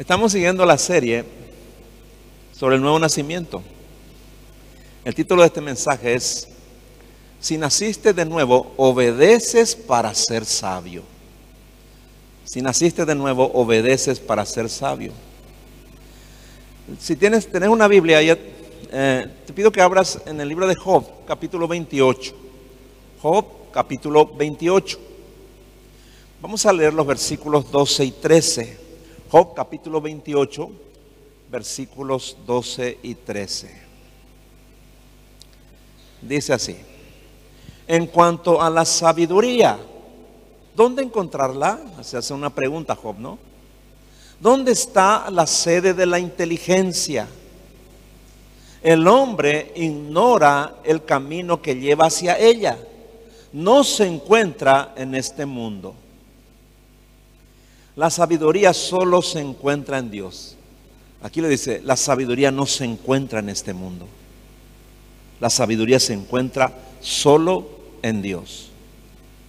Estamos siguiendo la serie sobre el nuevo nacimiento. El título de este mensaje es, si naciste de nuevo, obedeces para ser sabio. Si naciste de nuevo, obedeces para ser sabio. Si tienes, tenés una Biblia, eh, te pido que abras en el libro de Job, capítulo 28. Job, capítulo 28. Vamos a leer los versículos 12 y 13. Job, capítulo 28, versículos 12 y 13. Dice así. En cuanto a la sabiduría, ¿dónde encontrarla? Se hace una pregunta, Job, ¿no? ¿Dónde está la sede de la inteligencia? El hombre ignora el camino que lleva hacia ella. No se encuentra en este mundo. La sabiduría solo se encuentra en Dios. Aquí le dice, la sabiduría no se encuentra en este mundo. La sabiduría se encuentra solo en Dios.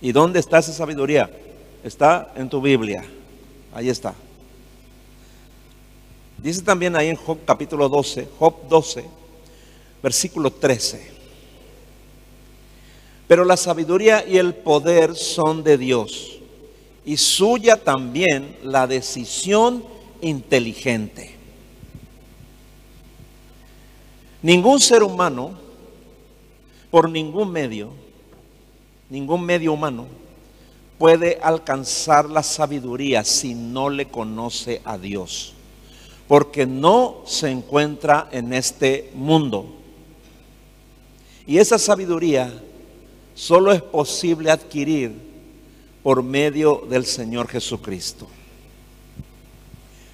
¿Y dónde está esa sabiduría? Está en tu Biblia. Ahí está. Dice también ahí en Job capítulo 12, Job 12, versículo 13. Pero la sabiduría y el poder son de Dios, y suya también la decisión inteligente. Ningún ser humano, por ningún medio, ningún medio humano, puede alcanzar la sabiduría si no le conoce a Dios porque no se encuentra en este mundo. Y esa sabiduría solo es posible adquirir por medio del Señor Jesucristo.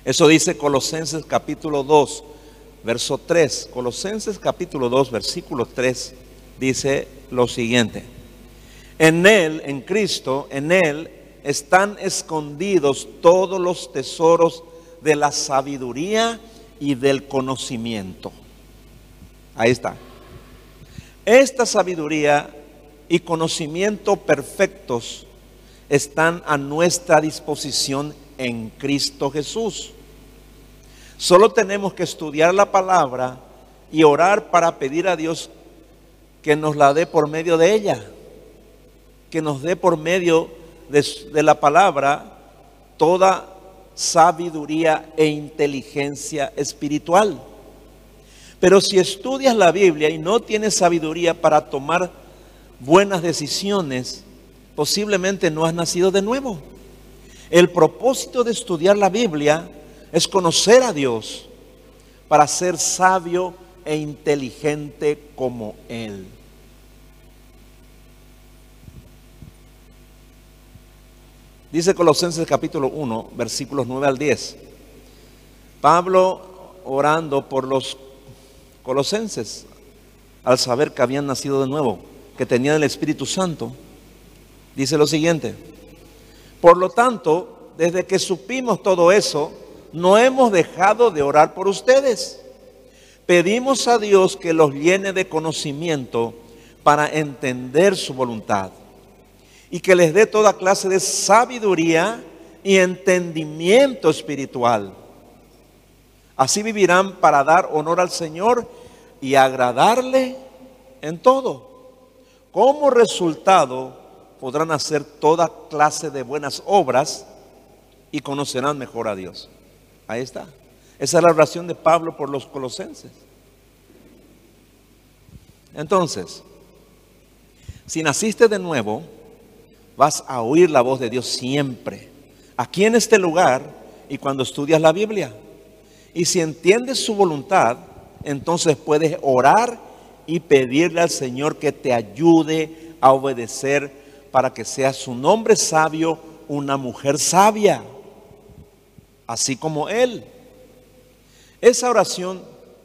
Eso dice Colosenses capítulo 2, verso 3. Colosenses capítulo 2, versículo 3 dice lo siguiente. En Él, en Cristo, en Él están escondidos todos los tesoros de la sabiduría y del conocimiento. Ahí está. Esta sabiduría y conocimiento perfectos están a nuestra disposición en Cristo Jesús. Solo tenemos que estudiar la palabra y orar para pedir a Dios que nos la dé por medio de ella, que nos dé por medio de, de la palabra toda sabiduría e inteligencia espiritual. Pero si estudias la Biblia y no tienes sabiduría para tomar buenas decisiones, posiblemente no has nacido de nuevo. El propósito de estudiar la Biblia es conocer a Dios para ser sabio e inteligente como Él. Dice Colosenses capítulo 1, versículos 9 al 10. Pablo orando por los colosenses al saber que habían nacido de nuevo, que tenían el Espíritu Santo, dice lo siguiente. Por lo tanto, desde que supimos todo eso, no hemos dejado de orar por ustedes. Pedimos a Dios que los llene de conocimiento para entender su voluntad y que les dé toda clase de sabiduría y entendimiento espiritual. Así vivirán para dar honor al Señor y agradarle en todo. Como resultado podrán hacer toda clase de buenas obras y conocerán mejor a Dios. Ahí está. Esa es la oración de Pablo por los colosenses. Entonces, si naciste de nuevo, vas a oír la voz de Dios siempre, aquí en este lugar y cuando estudias la Biblia. Y si entiendes su voluntad, entonces puedes orar y pedirle al Señor que te ayude a obedecer para que sea su nombre sabio una mujer sabia, así como Él. Esa oración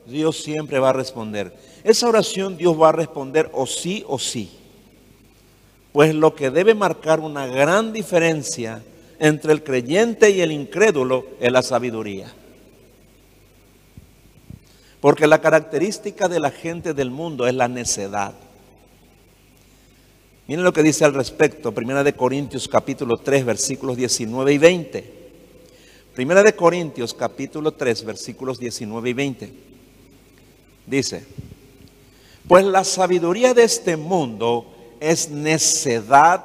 Dios siempre va a responder. Esa oración Dios va a responder o sí o sí. Pues lo que debe marcar una gran diferencia entre el creyente y el incrédulo es la sabiduría. Porque la característica de la gente del mundo es la necedad. Miren lo que dice al respecto, Primera de Corintios capítulo 3, versículos 19 y 20. Primera de Corintios capítulo 3 versículos 19 y 20. Dice, pues la sabiduría de este mundo es necedad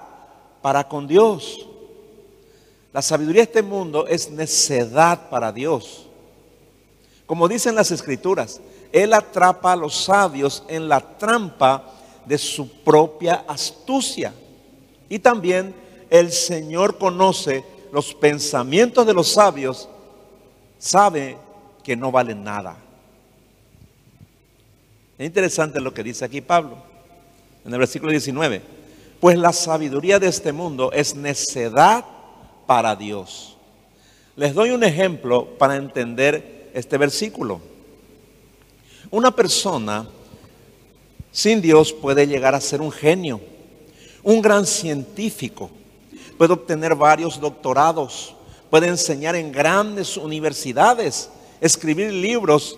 para con Dios. La sabiduría de este mundo es necedad para Dios. Como dicen las escrituras, Él atrapa a los sabios en la trampa de su propia astucia. Y también el Señor conoce los pensamientos de los sabios, sabe que no valen nada. Es interesante lo que dice aquí Pablo en el versículo 19. Pues la sabiduría de este mundo es necedad para Dios. Les doy un ejemplo para entender este versículo. Una persona sin Dios puede llegar a ser un genio, un gran científico, puede obtener varios doctorados, puede enseñar en grandes universidades, escribir libros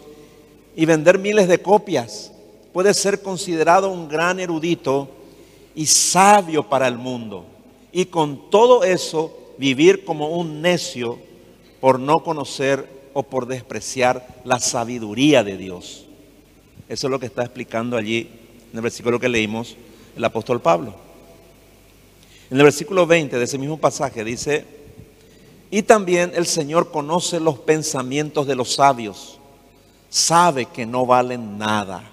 y vender miles de copias. Puede ser considerado un gran erudito y sabio para el mundo. Y con todo eso vivir como un necio por no conocer o por despreciar la sabiduría de Dios. Eso es lo que está explicando allí en el versículo que leímos el apóstol Pablo. En el versículo 20 de ese mismo pasaje dice, y también el Señor conoce los pensamientos de los sabios, sabe que no valen nada.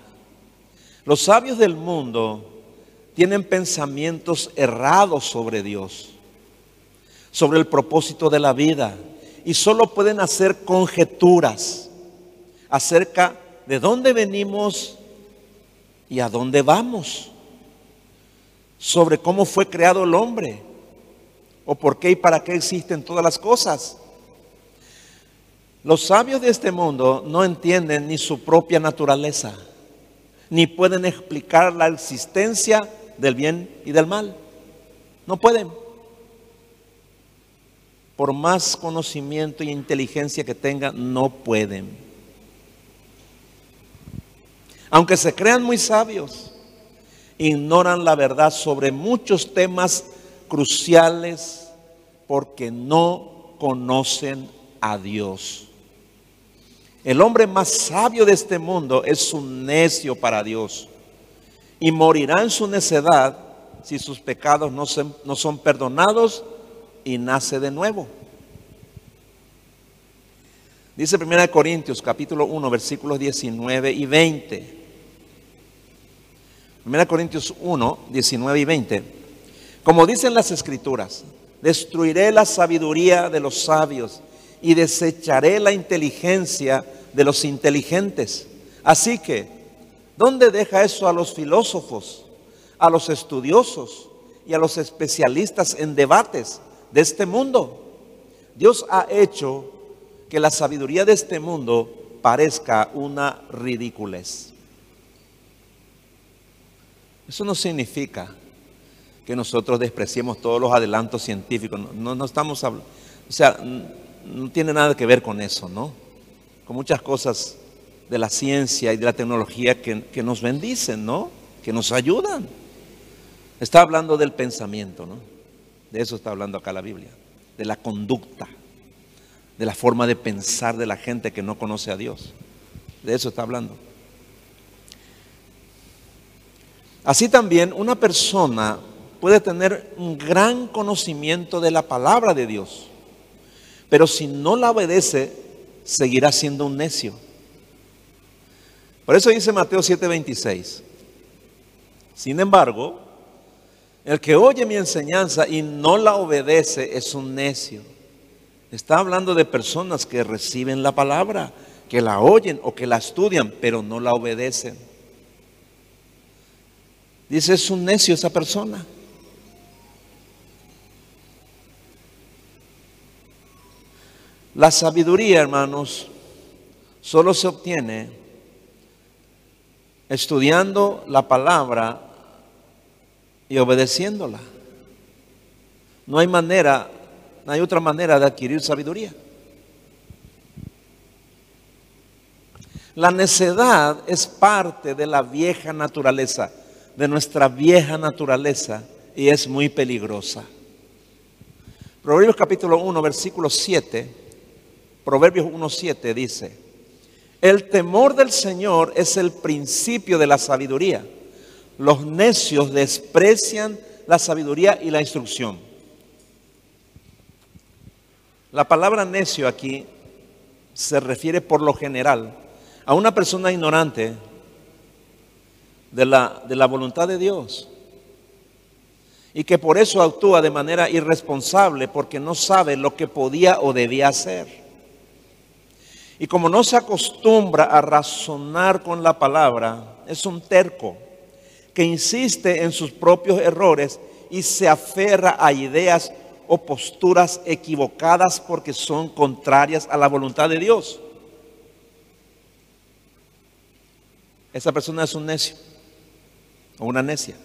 Los sabios del mundo tienen pensamientos errados sobre Dios, sobre el propósito de la vida, y solo pueden hacer conjeturas acerca de dónde venimos y a dónde vamos, sobre cómo fue creado el hombre, o por qué y para qué existen todas las cosas. Los sabios de este mundo no entienden ni su propia naturaleza, ni pueden explicar la existencia del bien y del mal. No pueden. Por más conocimiento y inteligencia que tengan, no pueden. Aunque se crean muy sabios, ignoran la verdad sobre muchos temas cruciales porque no conocen a Dios. El hombre más sabio de este mundo es un necio para Dios y morirá en su necedad si sus pecados no, son perdonados y nace de nuevo. Dice 1 Corintios capítulo 1 versículos 19 y 20. 1 Corintios 1, 19 y 20. Como dicen las escrituras, destruiré la sabiduría de los sabios y desecharé la inteligencia de los inteligentes. Así que, ¿dónde deja eso a los filósofos, a los estudiosos y a los especialistas en debates de este mundo? Dios ha hecho que la sabiduría de este mundo parezca una ridiculez. Eso no significa que nosotros despreciemos todos los adelantos científicos. No, no estamos hablando, o sea, no tiene nada que ver con eso, ¿no? Con muchas cosas de la ciencia y de la tecnología que, que nos bendicen, ¿no? Que nos ayudan. Está hablando del pensamiento, ¿no? De eso está hablando acá la Biblia, de la conducta, de la forma de pensar de la gente que no conoce a Dios. De eso está hablando. Así también una persona puede tener un gran conocimiento de la palabra de Dios, pero si no la obedece, seguirá siendo un necio. Por eso dice Mateo 7:26. Sin embargo, el que oye mi enseñanza y no la obedece es un necio. Está hablando de personas que reciben la palabra, que la oyen o que la estudian, pero no la obedecen. Dice, es un necio esa persona. La sabiduría, hermanos, solo se obtiene estudiando la palabra y obedeciéndola. No hay manera, no hay otra manera de adquirir sabiduría. La necedad es parte de la vieja naturaleza de nuestra vieja naturaleza y es muy peligrosa. Proverbios capítulo 1, versículo 7 Proverbios 1.7 dice, el temor del Señor es el principio de la sabiduría. Los necios desprecian la sabiduría y la instrucción. La palabra necio aquí se refiere por lo general a una persona ignorante de la, de la voluntad de Dios y que por eso actúa de manera irresponsable porque no sabe lo que podía o debía hacer. Y como no se acostumbra a razonar con la palabra, es un terco que insiste en sus propios errores y se aferra a ideas o posturas equivocadas porque son contrarias a la voluntad de Dios. Esa persona es un necio o una necia.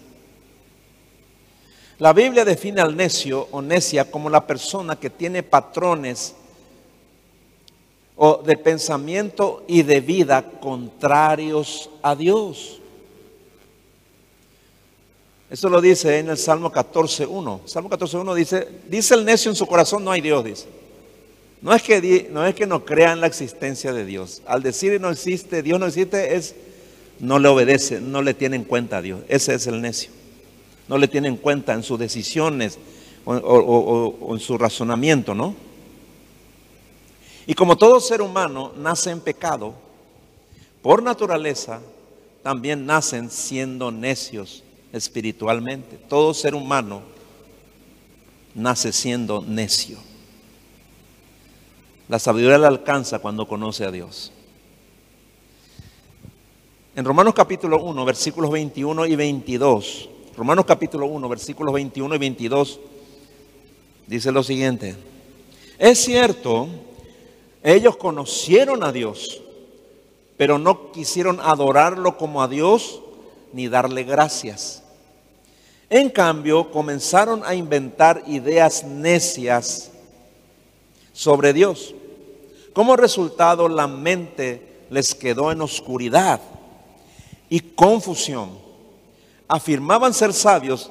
La Biblia define al necio o necia como la persona que tiene patrones o de pensamiento y de vida contrarios a Dios. Eso lo dice en el Salmo 14.1. Salmo 14.1 dice, dice el necio en su corazón, no hay Dios, dice. No es, que, no es que no crea en la existencia de Dios. Al decir no existe, Dios no existe, es no le obedece, no le tiene en cuenta a Dios. Ese es el necio. No le tiene en cuenta en sus decisiones o, o en su razonamiento, ¿no? Y como todo ser humano nace en pecado, por naturaleza también nacen siendo necios espiritualmente. Todo ser humano nace siendo necio. La sabiduría la alcanza cuando conoce a Dios. En Romanos capítulo 1, versículos 21 y 22, Romanos capítulo 1, versículos 21 y 22, dice lo siguiente. Es cierto, ellos conocieron a Dios, pero no quisieron adorarlo como a Dios ni darle gracias. En cambio, comenzaron a inventar ideas necias sobre Dios. Como resultado, la mente les quedó en oscuridad y confusión. Afirmaban ser sabios,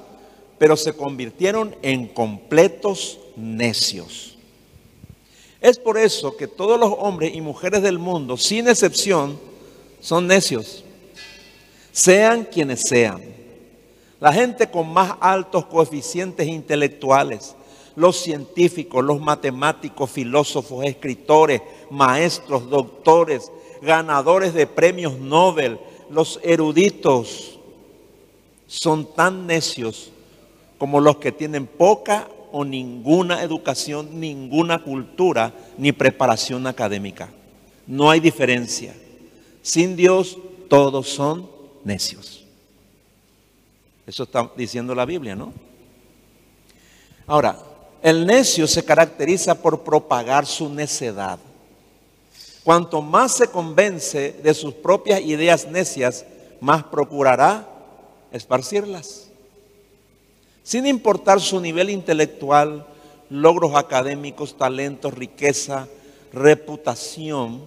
pero se convirtieron en completos necios. Es por eso que todos los hombres y mujeres del mundo, sin excepción, son necios, sean quienes sean. La gente con más altos coeficientes intelectuales, los científicos, los matemáticos, filósofos, escritores, maestros, doctores, ganadores de premios Nobel, los eruditos, son tan necios como los que tienen poca o ninguna educación, ninguna cultura ni preparación académica. No hay diferencia. Sin Dios todos son necios. Eso está diciendo la Biblia, ¿no? Ahora, el necio se caracteriza por propagar su necedad. Cuanto más se convence de sus propias ideas necias, más procurará esparcirlas. Sin importar su nivel intelectual, logros académicos, talentos, riqueza, reputación,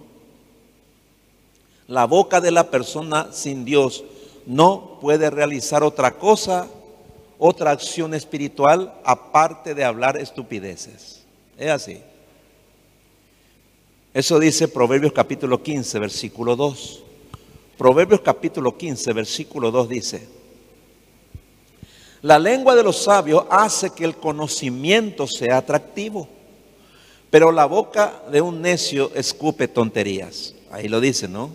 la boca de la persona sin Dios no puede realizar otra cosa, otra acción espiritual, aparte de hablar estupideces. Es así. Eso dice Proverbios capítulo 15, versículo 2. Proverbios capítulo 15, versículo 2 dice, la lengua de los sabios hace que el conocimiento sea atractivo, pero la boca de un necio escupe tonterías. Ahí lo dice, ¿no?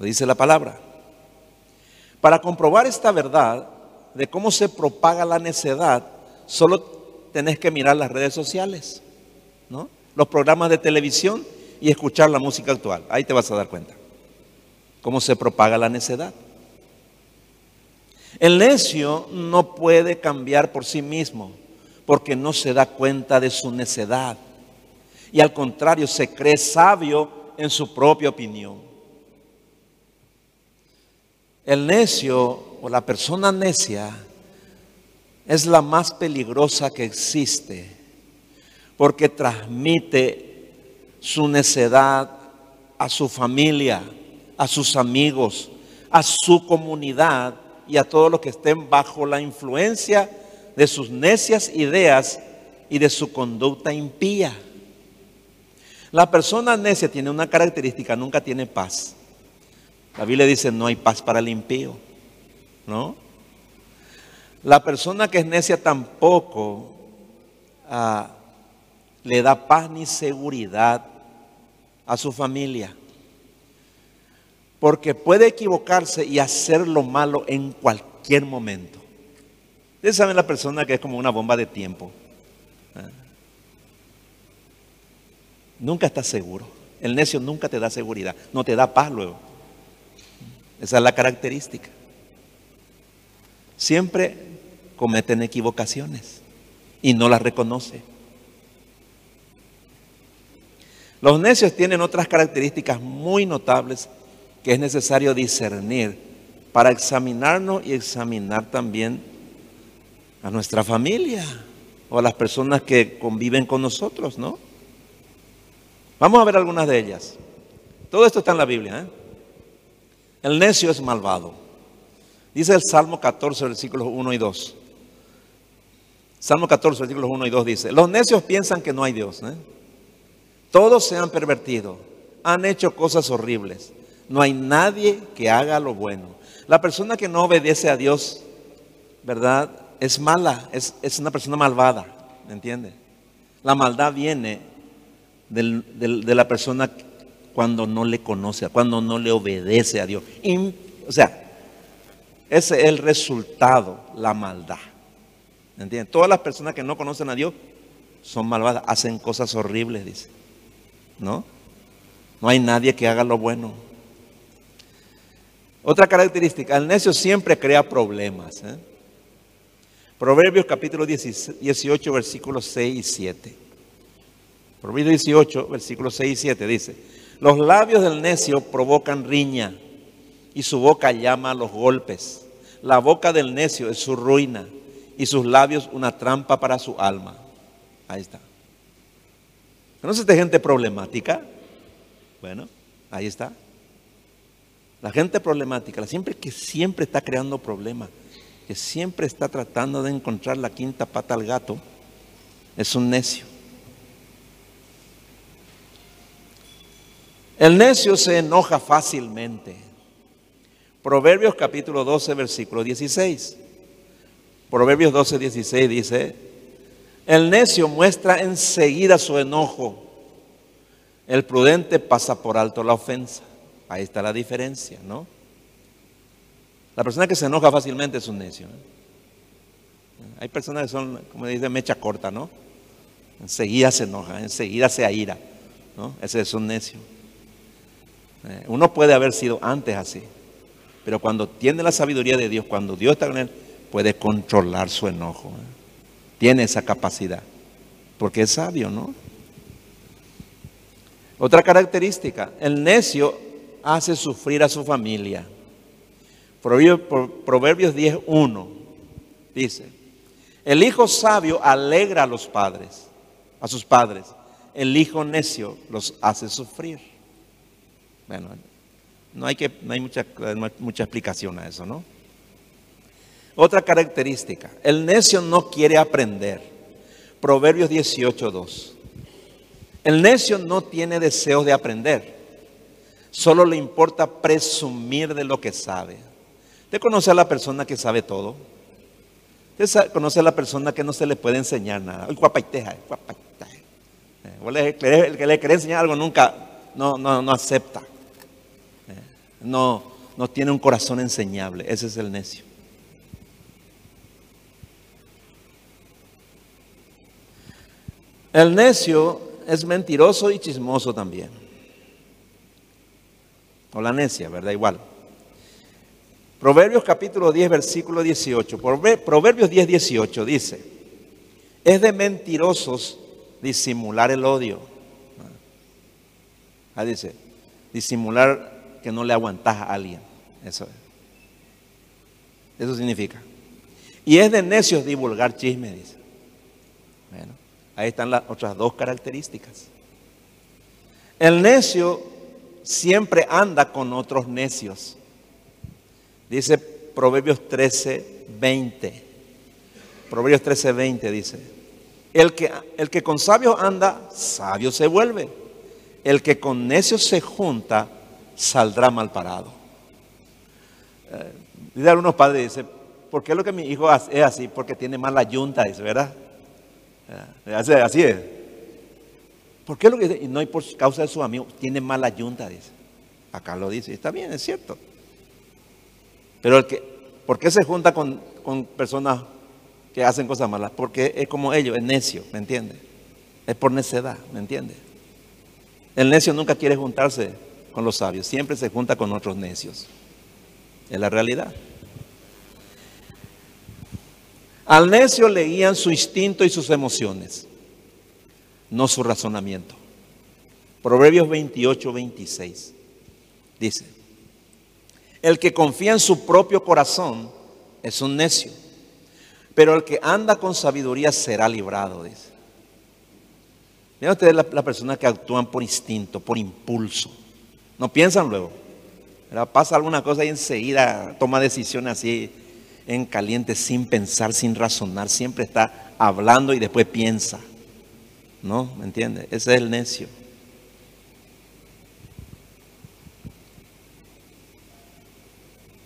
Lo dice la palabra. Para comprobar esta verdad de cómo se propaga la necedad, solo tenés que mirar las redes sociales, ¿no? Los programas de televisión y escuchar la música actual. Ahí te vas a dar cuenta cómo se propaga la necedad. El necio no puede cambiar por sí mismo porque no se da cuenta de su necedad y al contrario se cree sabio en su propia opinión. El necio o la persona necia es la más peligrosa que existe porque transmite su necedad a su familia, a sus amigos, a su comunidad y a todos los que estén bajo la influencia de sus necias ideas y de su conducta impía. La persona necia tiene una característica, nunca tiene paz. La Biblia dice, no hay paz para el impío, ¿no? La persona que es necia tampoco ah, le da paz ni seguridad a su familia. Porque puede equivocarse y hacer lo malo en cualquier momento. Ustedes saben la persona que es como una bomba de tiempo. Ah. Nunca está seguro. El necio nunca te da seguridad, no te da paz luego. Esa es la característica. Siempre cometen equivocaciones y no las reconoce. Los necios tienen otras características muy notables que es necesario discernir para examinarnos y examinar también a nuestra familia o a las personas que conviven con nosotros, ¿no? Vamos a ver algunas de ellas. Todo esto está en la Biblia. ¿eh? El necio es malvado. Dice el Salmo 14, versículos 1 y 2. Salmo 14, versículos 1 y 2 dice, los necios piensan que no hay Dios. ¿eh? Todos se han pervertido, han hecho cosas horribles. No hay nadie que haga lo bueno. La persona que no obedece a Dios, ¿verdad? Es mala, es, una persona malvada, ¿me entiende? La maldad viene de la persona cuando no le conoce, cuando no le obedece a Dios. o sea, ese es el resultado, la maldad. ¿Me entiende? Todas las personas que no conocen a Dios son malvadas, hacen cosas horribles, dice. ¿No? No hay nadie que haga lo bueno. Otra característica, el necio siempre crea problemas. ¿eh? Proverbios capítulo 18, versículos 6 y 7. Proverbios 18, versículos 6 y 7 dice, los labios del necio provocan riña y su boca llama a los golpes. La boca del necio es su ruina y sus labios una trampa para su alma. Ahí está. ¿Conoces de gente problemática? Bueno, ahí está. La gente problemática, la siempre que siempre está creando problemas, que siempre está tratando de encontrar la quinta pata al gato, es un necio. El necio se enoja fácilmente. Proverbios capítulo 12, versículo 16. Proverbios 12, 16 dice, el necio muestra enseguida su enojo. El prudente pasa por alto la ofensa. Ahí está la diferencia, ¿no? La persona que se enoja fácilmente es un necio. ¿eh? Hay personas que son, como dice, mecha corta, ¿no? Enseguida se enoja, enseguida se aira, ¿no? Ese es un necio. Eh, uno puede haber sido antes así, pero cuando tiene la sabiduría de Dios, cuando Dios está con él, puede controlar su enojo. ¿eh? Tiene esa capacidad, porque es sabio, ¿no? Otra característica, el necio hace sufrir a su familia. Proverbios 10.1 dice, el hijo sabio alegra a los padres, a sus padres. El hijo necio los hace sufrir. Bueno, no hay, que, no hay mucha, mucha explicación a eso, ¿no? Otra característica, el necio no quiere aprender. Proverbios 18.2. El necio no tiene deseos de aprender. Solo le importa presumir de lo que sabe. ¿Usted conoce a la persona que sabe todo? ¿Usted conoce a la persona que no se le puede enseñar nada? El guapaiteja, eh, El que le quiere enseñar algo nunca, no, no, no acepta. Eh, no, no tiene un corazón enseñable. Ese es el necio. El necio es mentiroso y chismoso también. O la necia, ¿verdad? Igual. Proverbios capítulo 10, versículo 18. Proverbios 10, 18 dice, es de mentirosos disimular el odio. Ah, dice, disimular que no le aguantas a alguien. Eso es. Eso significa. Y es de necios divulgar chisme, dice. Bueno. Ahí están las otras dos características. El necio siempre anda con otros necios. Dice Proverbios 13, 20. Proverbios 13, 20 dice. El que, el que con sabios anda, sabio se vuelve. el que con necios se junta saldrá mal parado. Eh, dice algunos padres, dice, ¿por qué lo que mi hijo es así? Porque tiene mala yunta, dice, ¿verdad? Eh, así, es. ¿Por qué lo que Y no hay por causa de su amigo, tiene mala yunta, dice. Acá lo dice, está bien, es cierto. Pero el que, ¿por qué se junta con, con personas que hacen cosas malas? Porque es como ellos, es necio, ¿me entiende? Es por necedad, ¿me entiende? El necio nunca quiere juntarse con los sabios, siempre se junta con otros necios. Es la realidad. Al necio leían su instinto y sus emociones, no su razonamiento. Proverbios 28, 26 dice, el que confía en su propio corazón es un necio, pero el que anda con sabiduría será librado, dice. Miren ustedes las la personas que actúan por instinto, por impulso. No piensan luego. Pasa alguna cosa y enseguida toma decisiones así en caliente, sin pensar, sin razonar. Siempre está hablando y después piensa. ¿No? ¿Me entiende? Ese es el necio.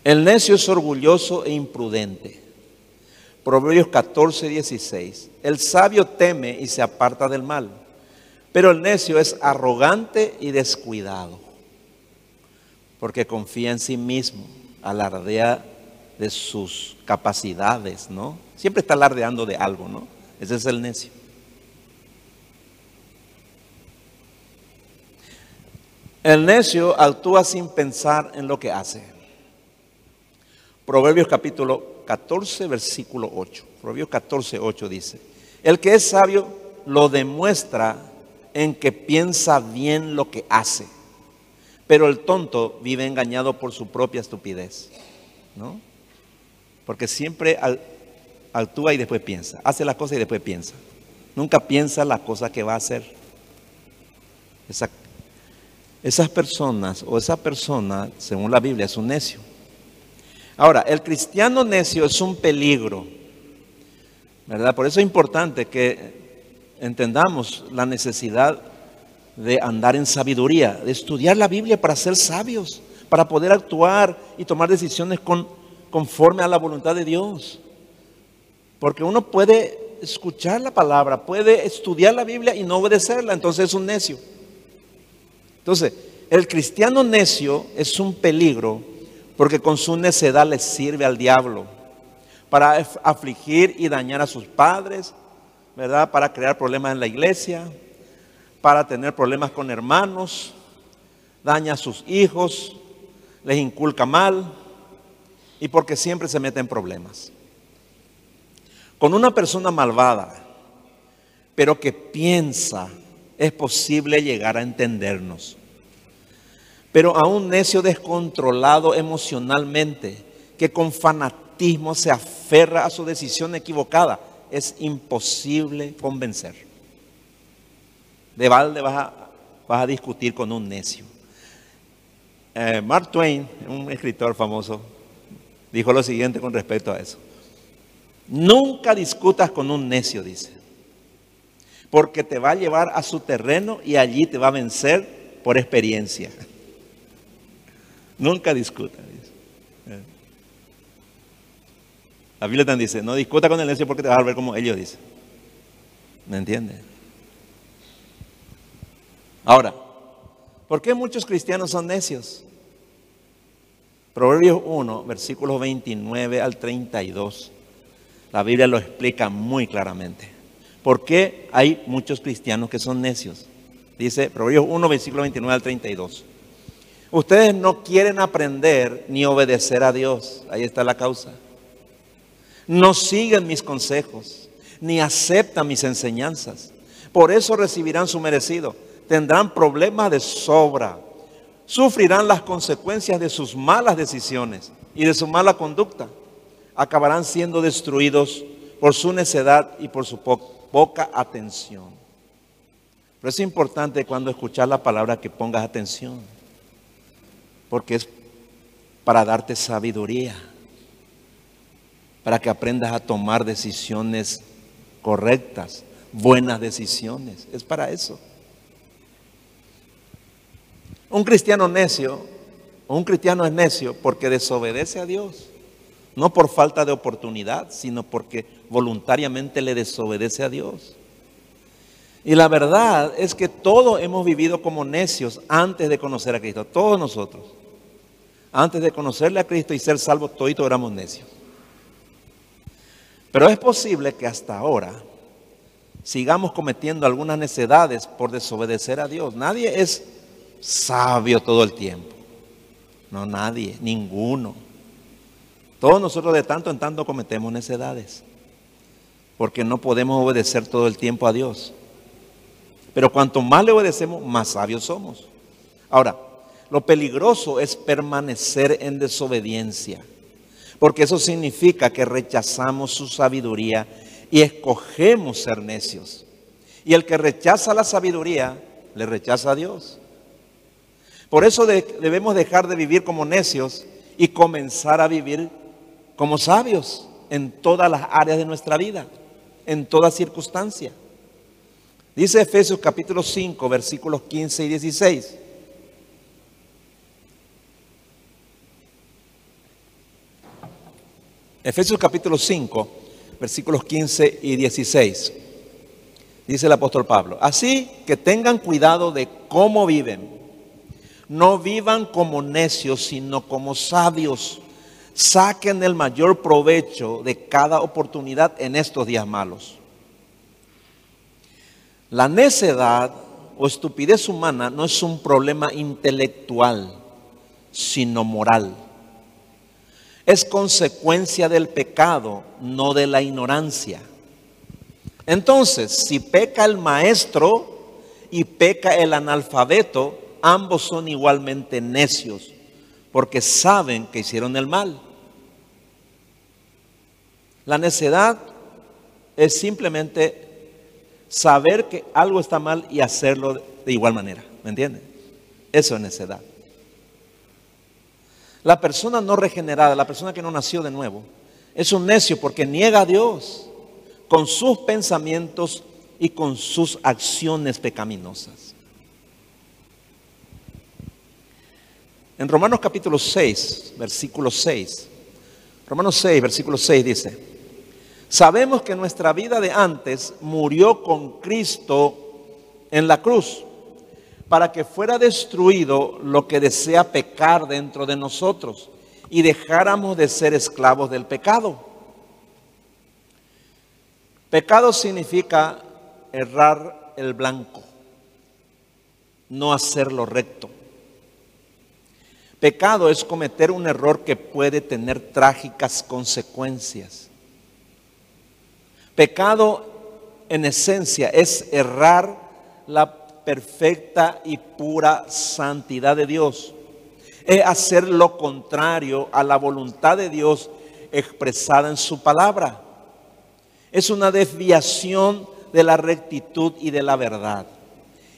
El necio es orgulloso e imprudente. Proverbios 14, 16. El sabio teme y se aparta del mal, pero el necio es arrogante y descuidado, porque confía en sí mismo, alardea de sus capacidades, ¿no? Siempre está alardeando de algo, ¿no? Ese es el necio. El necio actúa sin pensar en lo que hace. Proverbios capítulo 14, versículo 8. Proverbios 14, 8 dice, el que es sabio lo demuestra en que piensa bien lo que hace, pero el tonto vive engañado por su propia estupidez, ¿no? Porque siempre actúa y después piensa, hace la cosa y después piensa. Nunca piensa la cosa que va a hacer. esas personas o esa persona, según la Biblia, es un necio. Ahora, el cristiano necio es un peligro, ¿verdad? Por eso es importante que entendamos la necesidad de andar en sabiduría, de estudiar la Biblia para ser sabios, para poder actuar y tomar decisiones con, conforme a la voluntad de Dios. Porque uno puede escuchar la palabra, puede estudiar la Biblia y no obedecerla, entonces es un necio. Entonces, el cristiano necio es un peligro porque con su necedad le sirve al diablo para afligir y dañar a sus padres, ¿verdad? Para crear problemas en la iglesia, para tener problemas con hermanos, daña a sus hijos, les inculca mal y porque siempre se mete en problemas. Con una persona malvada, pero que piensa, es posible llegar a entendernos. Pero a un necio descontrolado emocionalmente, que con fanatismo se aferra a su decisión equivocada, es imposible convencer. De balde vas a, discutir con un necio. Eh, Mark Twain, un escritor famoso, dijo lo siguiente con respecto a eso. Nunca discutas con un necio, dice, porque te va a llevar a su terreno y allí te va a vencer por experiencia. Nunca discuta. Eh. La Biblia también dice, no discuta con el necio porque te vas a ver como ellos dicen. ¿Me entiendes? Ahora, ¿por qué muchos cristianos son necios? Proverbios 1, versículos 29 al 32. La Biblia lo explica muy claramente. ¿Por qué hay muchos cristianos que son necios? Dice Proverbios 1, versículo 29 al 32. Ustedes no quieren aprender ni obedecer a Dios. Ahí está la causa. No siguen mis consejos, ni aceptan mis enseñanzas. Por eso recibirán su merecido. Tendrán problemas de sobra. Sufrirán las consecuencias de sus malas decisiones y de su mala conducta. Acabarán siendo destruidos por su necedad y por su poca atención. Pero es importante cuando escuchas la palabra que pongas atención porque es para darte sabiduría, para que aprendas a tomar decisiones correctas, buenas decisiones. Es para eso. Un cristiano necio, un cristiano es necio porque desobedece a Dios. No por falta de oportunidad, sino porque voluntariamente le desobedece a Dios. Y la verdad es que todos hemos vivido como necios antes de conocer a Cristo. Todos nosotros. Antes de conocerle a Cristo y ser salvos, todos éramos necios. Pero es posible que hasta ahora sigamos cometiendo algunas necedades por desobedecer a Dios. Nadie es sabio todo el tiempo. No, nadie, ninguno. Todos nosotros de tanto en tanto cometemos necedades. Porque no podemos obedecer todo el tiempo a Dios. Pero cuanto más le obedecemos, más sabios somos. Ahora, lo peligroso es permanecer en desobediencia. Porque eso significa que rechazamos su sabiduría y escogemos ser necios. Y el que rechaza la sabiduría, le rechaza a Dios. Por eso debemos dejar de vivir como necios y comenzar a vivir como sabios en todas las áreas de nuestra vida, en toda circunstancia. Dice Efesios capítulo 5, versículos 15 y 16. Efesios capítulo 5, versículos 15 y 16. Dice el apóstol Pablo, así que tengan cuidado de cómo viven. No vivan como necios, sino como sabios. Saquen el mayor provecho de cada oportunidad en estos días malos. La necedad o estupidez humana no es un problema intelectual, sino moral. Es consecuencia del pecado, no de la ignorancia. Entonces, si peca el maestro y peca el analfabeto, ambos son igualmente necios, porque saben que hicieron el mal. La necedad es simplemente saber que algo está mal y hacerlo de igual manera. ¿Me entienden? Eso es necedad. La persona no regenerada, la persona que no nació de nuevo, es un necio porque niega a Dios con sus pensamientos y con sus acciones pecaminosas. En Romanos capítulo 6, versículo 6, Romanos 6, versículo 6 dice, Sabemos que nuestra vida de antes murió con Cristo en la cruz para que fuera destruido lo que desea pecar dentro de nosotros y dejáramos de ser esclavos del pecado. Pecado significa errar el blanco, no hacer lo recto. Pecado es cometer un error que puede tener trágicas consecuencias. Pecado en esencia es errar la perfecta y pura santidad de Dios. Es hacer lo contrario a la voluntad de Dios expresada en su palabra. Es una desviación de la rectitud y de la verdad.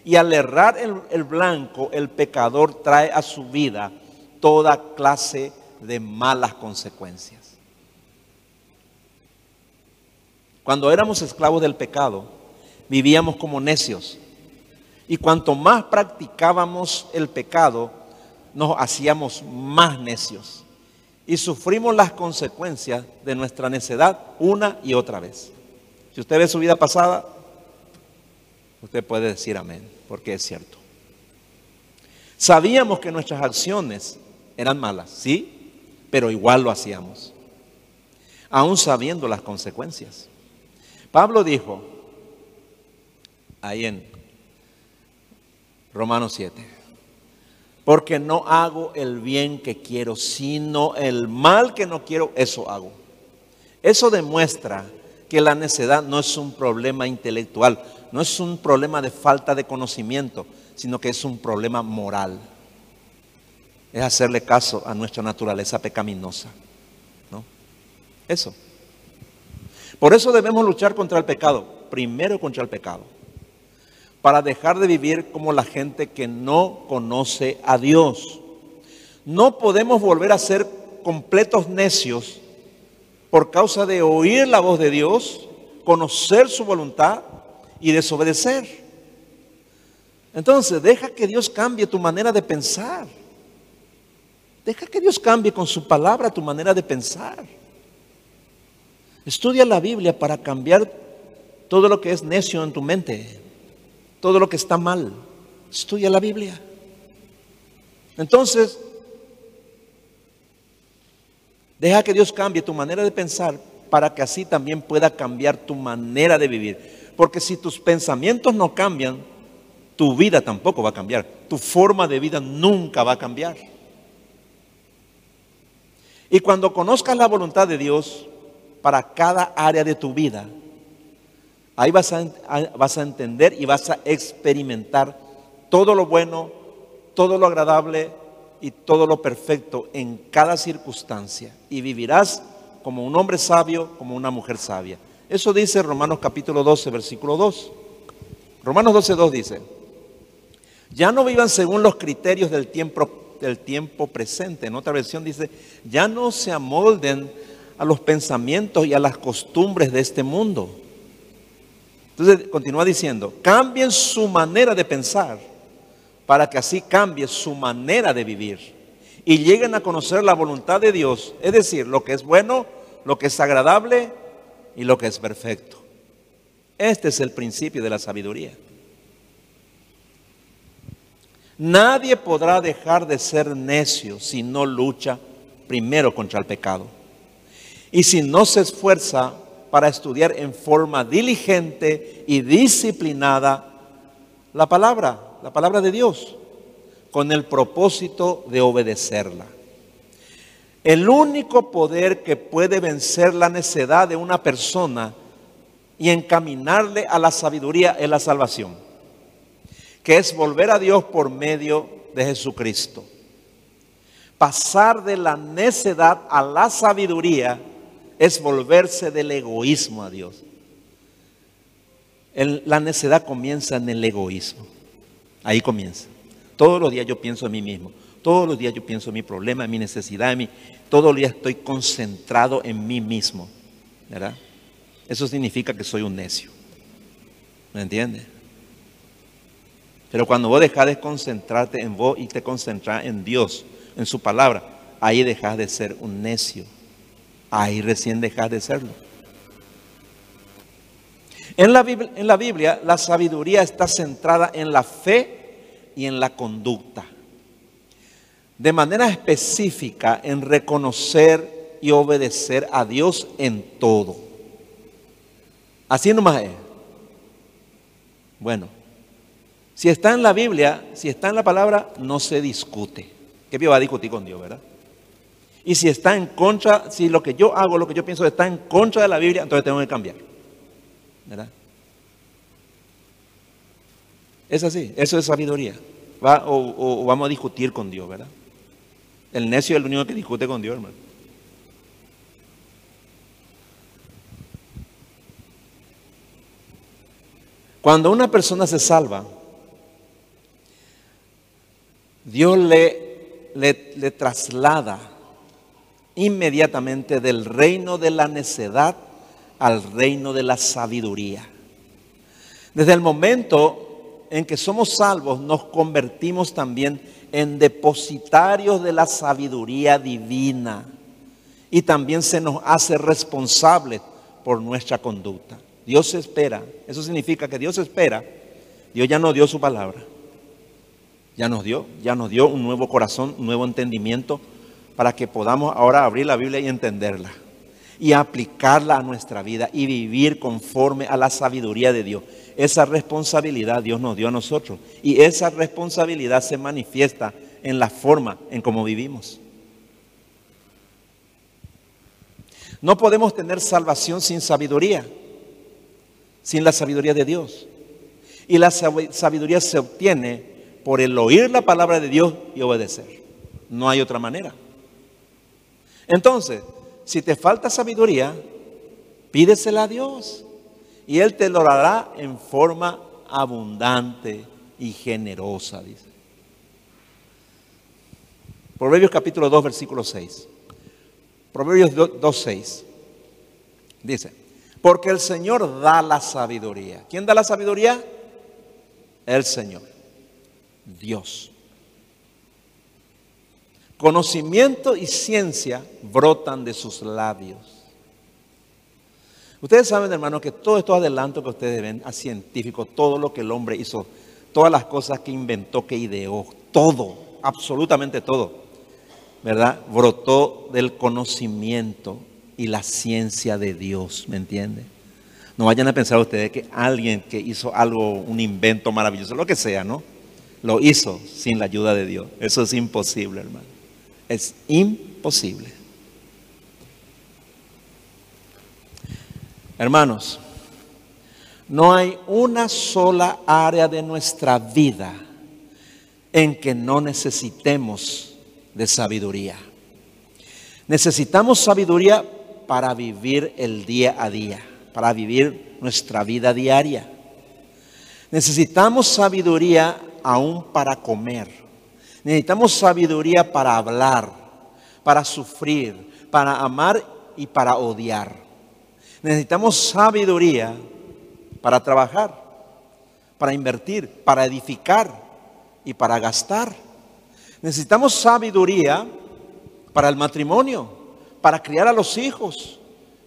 Y al errar el, el, blanco, el pecador trae a su vida toda clase de malas consecuencias. Cuando éramos esclavos del pecado, vivíamos como necios. Y cuanto más practicábamos el pecado, nos hacíamos más necios. Y sufrimos las consecuencias de nuestra necedad una y otra vez. Si usted ve su vida pasada, usted puede decir amén, porque es cierto. Sabíamos que nuestras acciones eran malas, sí, pero igual lo hacíamos, aún sabiendo las consecuencias. Pablo dijo, ahí en Romanos 7, porque no hago el bien que quiero, sino el mal que no quiero, eso hago. Eso demuestra que la necedad no es un problema intelectual, no es un problema de falta de conocimiento, sino que es un problema moral. Es hacerle caso a nuestra naturaleza pecaminosa. ¿No? Eso. Por eso debemos luchar contra el pecado, primero contra el pecado, para dejar de vivir como la gente que no conoce a Dios. No podemos volver a ser completos necios por causa de oír la voz de Dios, conocer su voluntad y desobedecer. Entonces, deja que Dios cambie tu manera de pensar. Deja que Dios cambie con su palabra tu manera de pensar. Estudia la Biblia para cambiar todo lo que es necio en tu mente, todo lo que está mal. Estudia la Biblia. Entonces, deja que Dios cambie tu manera de pensar para que así también pueda cambiar tu manera de vivir. Porque si tus pensamientos no cambian, tu vida tampoco va a cambiar. Tu forma de vida nunca va a cambiar. Y cuando conozcas la voluntad de Dios para cada área de tu vida, ahí vas a, vas a entender y vas a experimentar todo lo bueno, todo lo agradable y todo lo perfecto en cada circunstancia. Y vivirás como un hombre sabio, como una mujer sabia. Eso dice Romanos capítulo 12, versículo 2. Romanos 12, 2 dice, ya no vivan según los criterios del tiempo, del tiempo presente. En otra versión dice, ya no se amolden a los pensamientos y a las costumbres de este mundo. Entonces continúa diciendo, cambien su manera de pensar para que así cambie su manera de vivir y lleguen a conocer la voluntad de Dios, es decir, lo que es bueno, lo que es agradable y lo que es perfecto. Este es el principio de la sabiduría. Nadie podrá dejar de ser necio si no lucha primero contra el pecado. Y si no se esfuerza para estudiar en forma diligente y disciplinada la palabra, la palabra de Dios, con el propósito de obedecerla. El único poder que puede vencer la necedad de una persona y encaminarle a la sabiduría es la salvación que es volver a Dios por medio de Jesucristo. Pasar de la necedad a la sabiduría es volverse del egoísmo a Dios. la necedad comienza en el egoísmo. Ahí comienza. Todos los días yo pienso en mí mismo. Todos los días yo pienso en mi problema, en mi necesidad, en mi... Todos los días estoy concentrado en mí mismo. ¿Verdad? Eso significa que soy un necio. ¿Me entiendes? Pero cuando vos dejas de concentrarte en vos y te concentras en Dios, en su palabra, ahí dejas de ser un necio. Ahí recién dejas de serlo. En la, Biblia, en la Biblia, la sabiduría está centrada en la fe y en la conducta. De manera específica en reconocer y obedecer a Dios en todo. Así nomás es. Bueno, si está en la Biblia, si está en la palabra, no se discute. ¿Qué va a discutir con Dios, verdad? Y si está en contra, si lo que yo hago, lo que yo pienso está en contra de la Biblia, entonces tengo que cambiar. ¿Verdad? Es así, eso es sabiduría. ¿Va? O, o, vamos a discutir con Dios, ¿verdad? El necio es el único que discute con Dios, hermano. Cuando una persona se salva, Dios le, le, traslada inmediatamente del reino de la necedad al reino de la sabiduría. Desde el momento en que somos salvos, nos convertimos también en depositarios de la sabiduría divina y también se nos hace responsables por nuestra conducta. Dios espera, eso significa que Dios espera, Dios ya no dio su palabra. Ya nos dio, ya nos dio un nuevo corazón, un nuevo entendimiento para que podamos ahora abrir la Biblia y entenderla y aplicarla a nuestra vida y vivir conforme a la sabiduría de Dios. Esa responsabilidad Dios nos dio a nosotros y esa responsabilidad se manifiesta en la forma en cómo vivimos. No podemos tener salvación sin sabiduría, sin la sabiduría de Dios. Y la sabiduría se obtiene por el oír la palabra de Dios y obedecer. No hay otra manera. Entonces, si te falta sabiduría, pídesela a Dios y Él te lo dará en forma abundante y generosa, dice. Proverbios capítulo 2, versículo 6. Proverbios 2, 6. Dice, porque el Señor da la sabiduría. ¿Quién da la sabiduría? El Señor. Dios. Conocimiento y ciencia brotan de sus labios. Ustedes saben, hermano, que todo estos adelantos que ustedes ven a científicos, todo lo que el hombre hizo, todas las cosas que inventó, que ideó, todo, absolutamente todo, ¿verdad? Brotó del conocimiento y la ciencia de Dios, ¿me entiende? No vayan a pensar ustedes que alguien que hizo algo, un invento maravilloso, lo que sea, ¿no? Lo hizo sin la ayuda de Dios. Eso es imposible, hermano. Es imposible. Hermanos, no hay una sola área de nuestra vida en que no necesitemos de sabiduría. Necesitamos sabiduría para vivir el día a día, para vivir nuestra vida diaria. Necesitamos sabiduría aún para comer. Necesitamos sabiduría para hablar, para sufrir, para amar y para odiar. Necesitamos sabiduría para trabajar, para invertir, para edificar y para gastar. Necesitamos sabiduría para el matrimonio, para criar a los hijos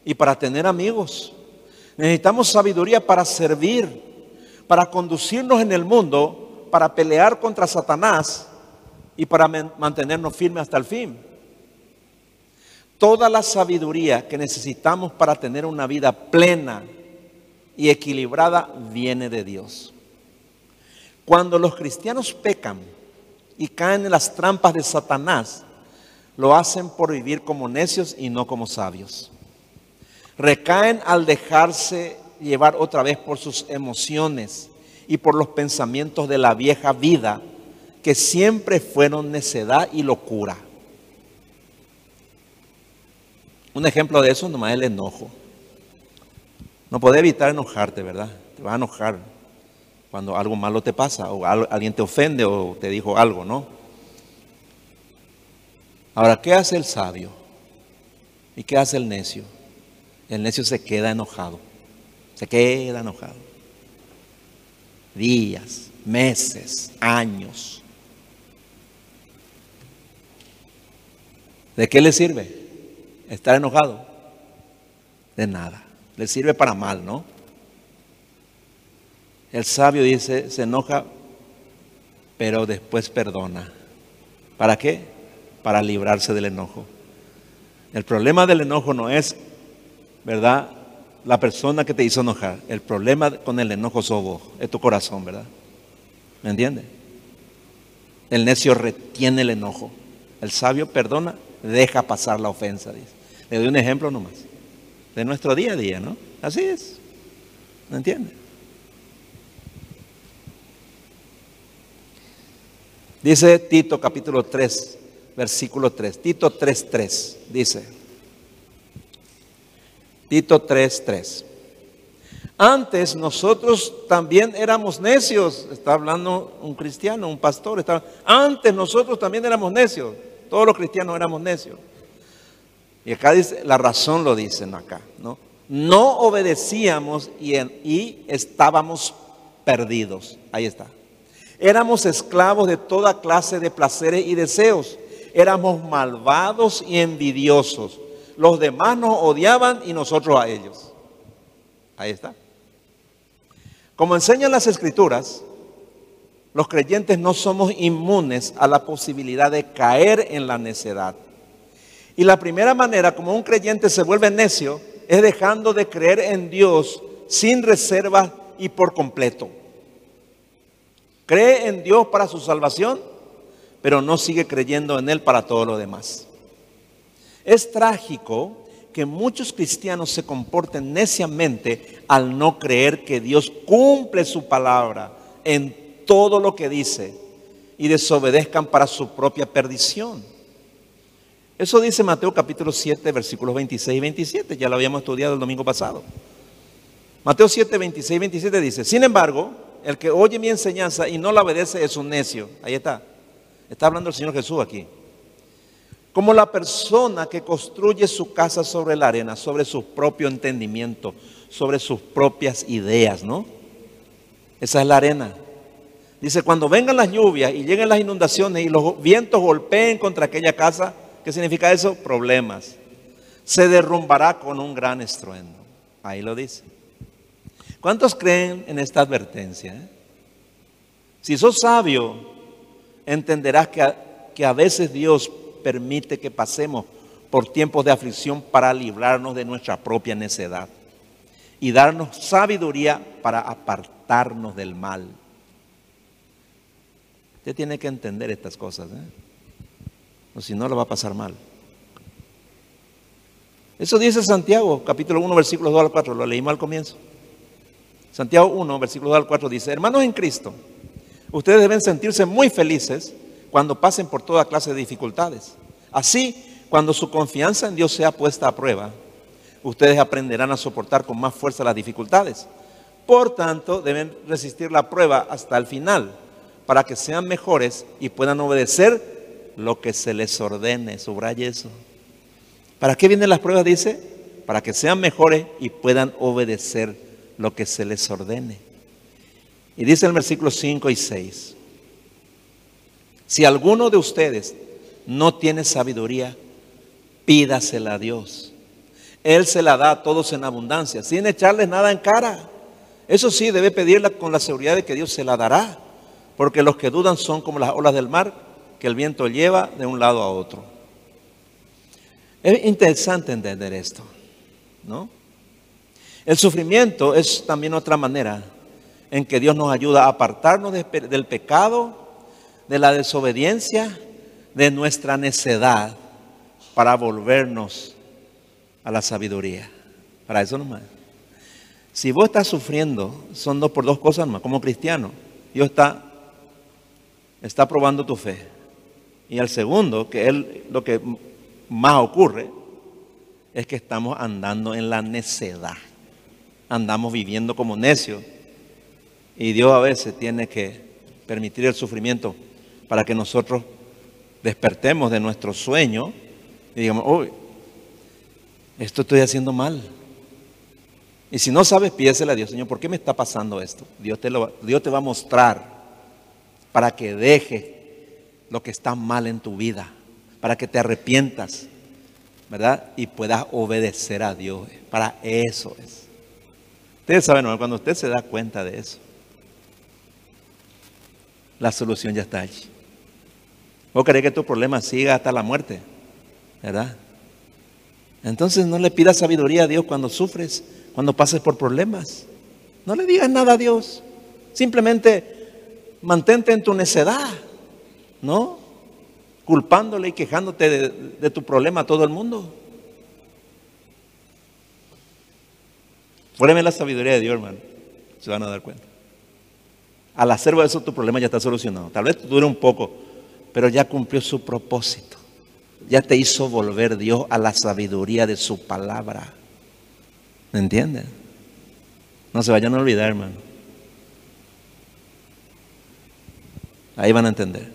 y para tener amigos. Necesitamos sabiduría para servir, para conducirnos en el mundo, para pelear contra Satanás y para mantenernos firmes hasta el fin. Toda la sabiduría que necesitamos para tener una vida plena y equilibrada viene de Dios. Cuando los cristianos pecan y caen en las trampas de Satanás, lo hacen por vivir como necios y no como sabios. Recaen al dejarse llevar otra vez por sus emociones y por los pensamientos de la vieja vida, que siempre fueron necedad y locura. Un ejemplo de eso nomás es el enojo. No puedes evitar enojarte, ¿verdad? Te vas a enojar cuando algo malo te pasa o alguien te ofende o te dijo algo, ¿no? Ahora, ¿qué hace el sabio? ¿Y qué hace el necio? El necio se queda enojado, se queda enojado. Días, meses, años. ¿De qué le sirve estar enojado? De nada. Le sirve para mal, ¿no? El sabio dice, se enoja, pero después perdona. ¿Para qué? Para librarse del enojo. El problema del enojo no es, ¿verdad? La persona que te hizo enojar. El problema con el enojo sos vos, es tu corazón, ¿verdad? ¿Me entiendes? El necio retiene el enojo. El sabio perdona, deja pasar la ofensa, dice. Le doy un ejemplo nomás. De nuestro día a día, ¿no? Así es. ¿Me entiendes? Dice Tito capítulo 3, versículo 3. Tito 3, 3. Dice. Tito 3, 3. Antes nosotros también éramos necios. Está hablando un cristiano, un pastor. Antes nosotros también éramos necios. Todos los cristianos éramos necios. Y acá dice, la razón lo dicen acá, ¿no? No obedecíamos y, y estábamos perdidos. Ahí está. Éramos esclavos de toda clase de placeres y deseos. Éramos malvados y envidiosos. Los demás nos odiaban y nosotros a ellos. Ahí está. Como enseñan las escrituras, los creyentes no somos inmunes a la posibilidad de caer en la necedad. Y la primera manera como un creyente se vuelve necio es dejando de creer en Dios sin reserva y por completo. Cree en Dios para su salvación, pero no sigue creyendo en Él para todo lo demás. Es trágico que muchos cristianos se comporten neciamente al no creer que Dios cumple su palabra en todo lo que dice y desobedezcan para su propia perdición. Eso dice Mateo capítulo 7, versículos 26 y 27, ya lo habíamos estudiado el domingo pasado. Mateo 7, 26 y 27 dice, sin embargo, el que oye mi enseñanza y no la obedece es un necio. Ahí está. Está hablando el Señor Jesús aquí. Como la persona que construye su casa sobre la arena, sobre su propio entendimiento, sobre sus propias ideas, ¿no? Esa es la arena. Dice, cuando vengan las lluvias y lleguen las inundaciones y los vientos golpeen contra aquella casa, ¿qué significa eso? Problemas. Se derrumbará con un gran estruendo. Ahí lo dice. ¿Cuántos creen en esta advertencia? eh? Si sos sabio, entenderás que que a veces Dios permite que pasemos por tiempos de aflicción para librarnos de nuestra propia necedad y darnos sabiduría para apartarnos del mal. Usted tiene que entender estas cosas, ¿eh? o si no, lo va a pasar mal. Eso dice Santiago, capítulo 1, versículos 2 al 4, lo leímos al comienzo. Santiago 1, versículos 2 al 4 dice, hermanos en Cristo, ustedes deben sentirse muy felices cuando pasen por toda clase de dificultades. Así, cuando su confianza en Dios sea puesta a prueba, ustedes aprenderán a soportar con más fuerza las dificultades. Por tanto, deben resistir la prueba hasta el final, para que sean mejores y puedan obedecer lo que se les ordene. Subraye eso. ¿Para qué vienen las pruebas? Dice, para que sean mejores y puedan obedecer lo que se les ordene. Y dice el versículo 5 y 6, si alguno de ustedes no tiene sabiduría, pídasela a Dios. Él se la da a todos en abundancia, sin echarles nada en cara. Eso sí, debe pedirla con la seguridad de que Dios se la dará, porque los que dudan son como las olas del mar que el viento lleva de un lado a otro. Es interesante entender esto, ¿no? El sufrimiento es también otra manera en que Dios nos ayuda a apartarnos de- del pecado, de la desobediencia, de nuestra necedad, para volvernos a la sabiduría. Para eso nomás. Si vos estás sufriendo, son dos por dos cosas más, como cristiano. Dios está, está probando tu fe. Y el segundo, que es lo que más ocurre, es que estamos andando en la necedad. Andamos viviendo como necios. Y Dios a veces tiene que permitir el sufrimiento para que nosotros despertemos de nuestro sueño y digamos, uy, esto estoy haciendo mal. Y si no sabes, pídesele a Dios, Señor, ¿por qué me está pasando esto? Dios te, lo, Dios te va a mostrar para que dejes lo que está mal en tu vida, para que te arrepientas, ¿verdad? Y puedas obedecer a Dios. Para eso es. Ustedes saben, hermano, cuando usted se da cuenta de eso, la solución ya está allí. ¿Vos querés que tu problema siga hasta la muerte? ¿Verdad? Entonces no le pidas sabiduría a Dios cuando sufres, cuando pases por problemas. No le digas nada a Dios. Simplemente mantente en tu necedad, ¿no? Culpándole y quejándote de, tu problema a todo el mundo. Prueben la sabiduría de Dios, hermano. Se van a dar cuenta. Al hacer eso, tu problema ya está solucionado. Tal vez dure un poco, pero ya cumplió su propósito. Ya te hizo volver Dios a la sabiduría de su palabra. ¿Me entienden? No se vayan a olvidar, hermano. Ahí van a entender.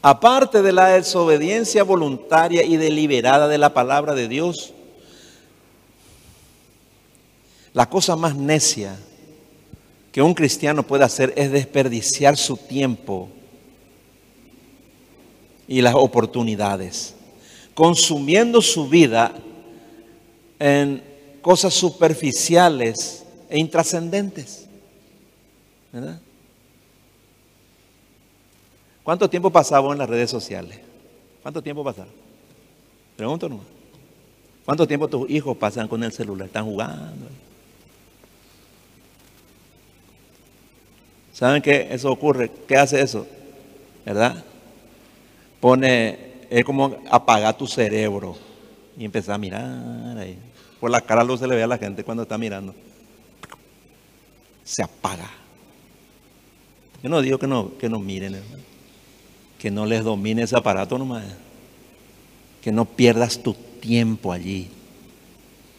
Aparte de la desobediencia voluntaria y deliberada de la palabra de Dios, la cosa más necia que un cristiano puede hacer es desperdiciar su tiempo y las oportunidades, consumiendo su vida en cosas superficiales e intrascendentes. ¿Verdad? ¿Cuánto tiempo pasaba en las redes sociales? ¿Cuánto tiempo pasaba? Pregunto nomás. ¿Cuánto tiempo tus hijos pasan con el celular? Están jugando. ¿Saben qué eso ocurre? ¿Qué hace eso? ¿Verdad? Pone, es como apagar tu cerebro y empezar a mirar ahí. Por la cara luz se le ve a la gente cuando está mirando. Se apaga. Yo no digo que no, que no miren, hermano. Que no les domine ese aparato nomás. Que no pierdas tu tiempo allí.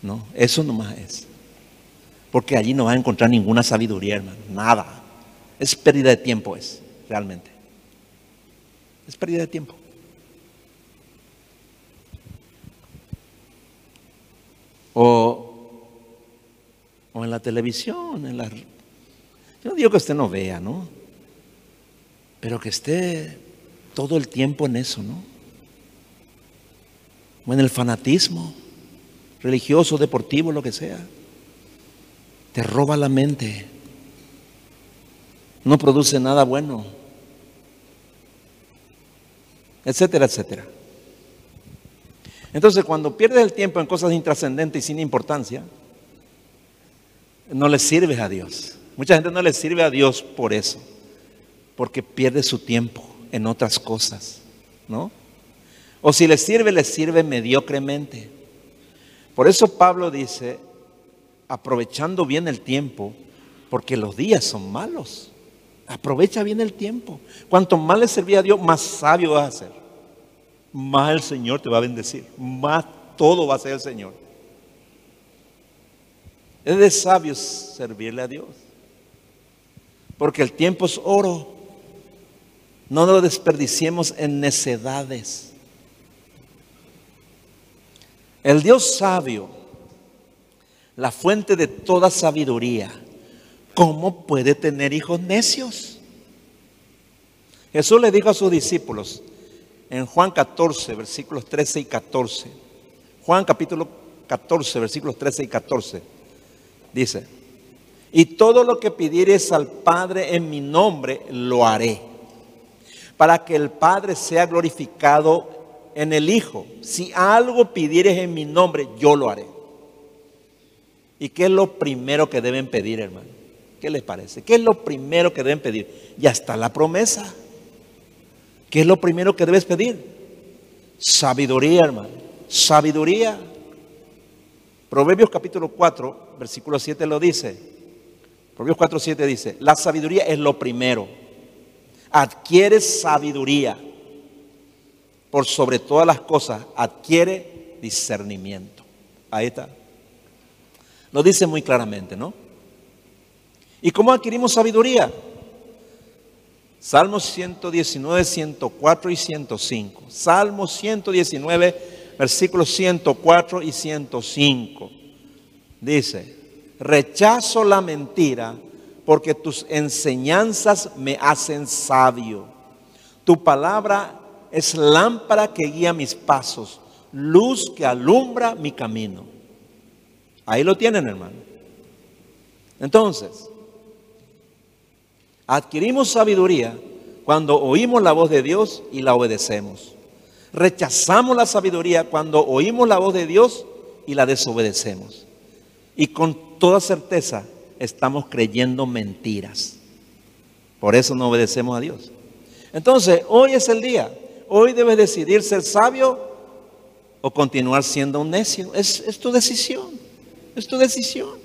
No, eso nomás es. Porque allí no vas a encontrar ninguna sabiduría, hermano. Nada. Es pérdida de tiempo, es, realmente. Es pérdida de tiempo. O, o en la televisión, en la... Yo no digo que usted no vea, ¿no? Pero que esté todo el tiempo en eso, ¿no? O en el fanatismo religioso, deportivo, lo que sea. Te roba la mente. No produce nada bueno. Etcétera, etcétera. Entonces, cuando pierdes el tiempo en cosas intrascendentes y sin importancia, no le sirves a Dios. Mucha gente no le sirve a Dios por eso, porque pierde su tiempo en otras cosas, ¿no? O si le sirve, le sirve mediocremente. Por eso Pablo dice, aprovechando bien el tiempo, porque los días son malos. Aprovecha bien el tiempo. Cuanto más le servía a Dios, más sabio vas a ser. Más el Señor te va a bendecir. Más todo va a ser el Señor. Es de sabios servirle a Dios. Porque el tiempo es oro. No lo desperdiciemos en necedades. El Dios sabio, la fuente de toda sabiduría, ¿cómo puede tener hijos necios? Jesús le dijo a sus discípulos en Juan 14, versículos 13 y 14. Juan capítulo 14, versículos 13 y 14. Dice, y todo lo que pidieres al Padre en mi nombre, lo haré, para que el Padre sea glorificado en el Hijo. Si algo pidieres en mi nombre, yo lo haré. ¿Y qué es lo primero que deben pedir, hermano? ¿Qué les parece? ¿Qué es lo primero que deben pedir? Ya está la promesa. ¿Qué es lo primero que debes pedir? Sabiduría, hermano. Sabiduría. Proverbios capítulo 4, versículo 7 lo dice. Proverbios 4, 7 dice, la sabiduría es lo primero. Adquiere sabiduría. Por sobre todas las cosas, adquiere discernimiento. Ahí está. Lo dice muy claramente, ¿no? ¿Y cómo adquirimos sabiduría? Salmos 119, 104 y 105. Salmos 119, versículos 104 y 105. Dice, rechazo la mentira porque tus enseñanzas me hacen sabio. Tu palabra es lámpara que guía mis pasos, luz que alumbra mi camino. Ahí lo tienen, hermano. Entonces, adquirimos sabiduría cuando oímos la voz de Dios y la obedecemos. Rechazamos la sabiduría cuando oímos la voz de Dios y la desobedecemos. Y con toda certeza estamos creyendo mentiras. Por eso no obedecemos a Dios. Entonces, hoy es el día. Hoy debes decidir ser sabio o continuar siendo un necio. Es, es tu decisión. Es tu decisión.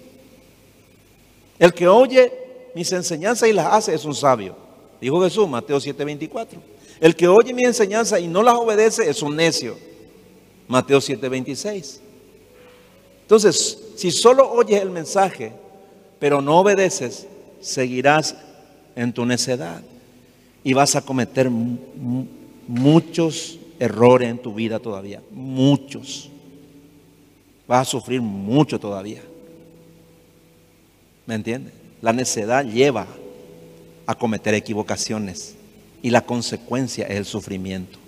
El que oye mis enseñanzas y las hace es un sabio. Dijo Jesús, Mateo 7:24. El que oye mi enseñanza y no las obedece es un necio. Mateo 7:26. Entonces, si solo oyes el mensaje, pero no obedeces, seguirás en tu necedad y vas a cometer muchos errores en tu vida todavía, muchos. Vas a sufrir mucho todavía. ¿Me entiendes? La necedad lleva a cometer equivocaciones y la consecuencia es el sufrimiento.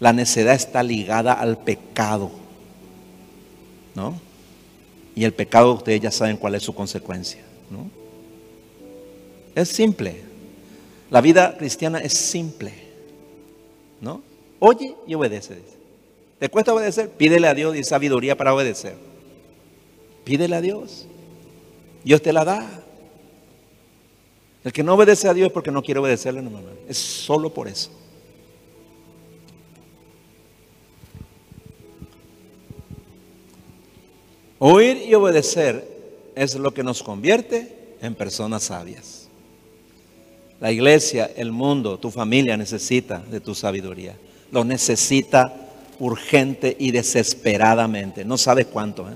La necedad está ligada al pecado, ¿no? Y el pecado ustedes ya saben cuál es su consecuencia, ¿no? Es simple. La vida cristiana es simple, ¿no? Oye y obedece. ¿Te cuesta obedecer? Pídele a Dios y sabiduría para obedecer. Pídele a Dios. Dios te la da. El que no obedece a Dios es porque no quiere obedecerle, no, Es solo por eso. Oír y obedecer es lo que nos convierte en personas sabias. La iglesia, el mundo, tu familia necesita de tu sabiduría. Lo necesita urgente y desesperadamente. No sabes cuánto, ¿eh?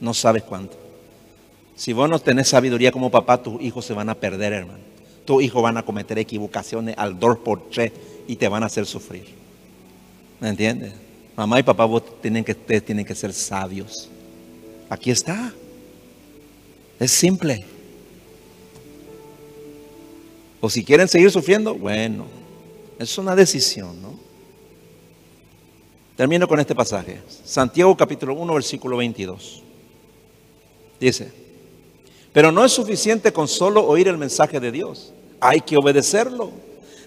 No sabes cuánto. Si vos no tenés sabiduría como papá, tus hijos se van a perder, hermano. Tus hijos van a cometer equivocaciones al dos por tres y te van a hacer sufrir. ¿Me entiendes? Mamá y papá, vos tienen que, ustedes tienen que ser sabios. Aquí está. Es simple. O si quieren seguir sufriendo, bueno, es una decisión, ¿no? Termino con este pasaje. Santiago capítulo 1, versículo 22. Dice, pero no es suficiente con solo oír el mensaje de Dios. Hay que obedecerlo.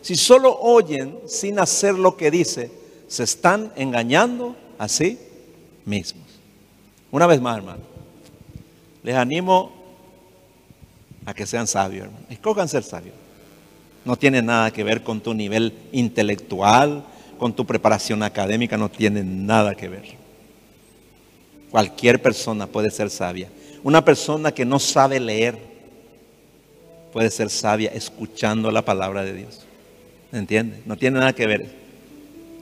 Si solo oyen sin hacer lo que dice, se están engañando a sí mismos. Una vez más, hermano, les animo a que sean sabios, hermano. Escojan ser sabios. No tiene nada que ver con tu nivel intelectual, con tu preparación académica, no tiene nada que ver. Cualquier persona puede ser sabia. Una persona que no sabe leer puede ser sabia escuchando la palabra de Dios. ¿Entiende? No tiene nada que ver.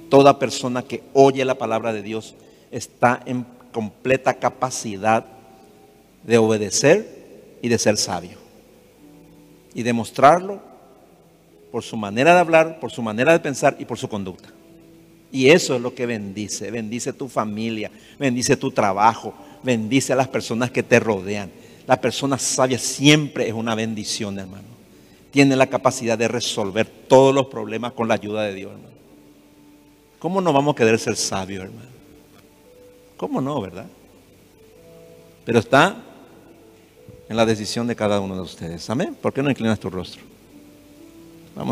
Toda persona que oye la palabra de Dios está en completa capacidad de obedecer y de ser sabio. Y demostrarlo por su manera de hablar, por su manera de pensar y por su conducta. Y eso es lo que bendice. Bendice tu familia, bendice tu trabajo, bendice a las personas que te rodean. La persona sabia siempre es una bendición, hermano. Tiene la capacidad de resolver todos los problemas con la ayuda de Dios, hermano. ¿Cómo no vamos a querer ser sabios, hermano? ¿Cómo no, verdad? Pero está en la decisión de cada uno de ustedes. Amén. ¿Por qué no inclinas tu rostro?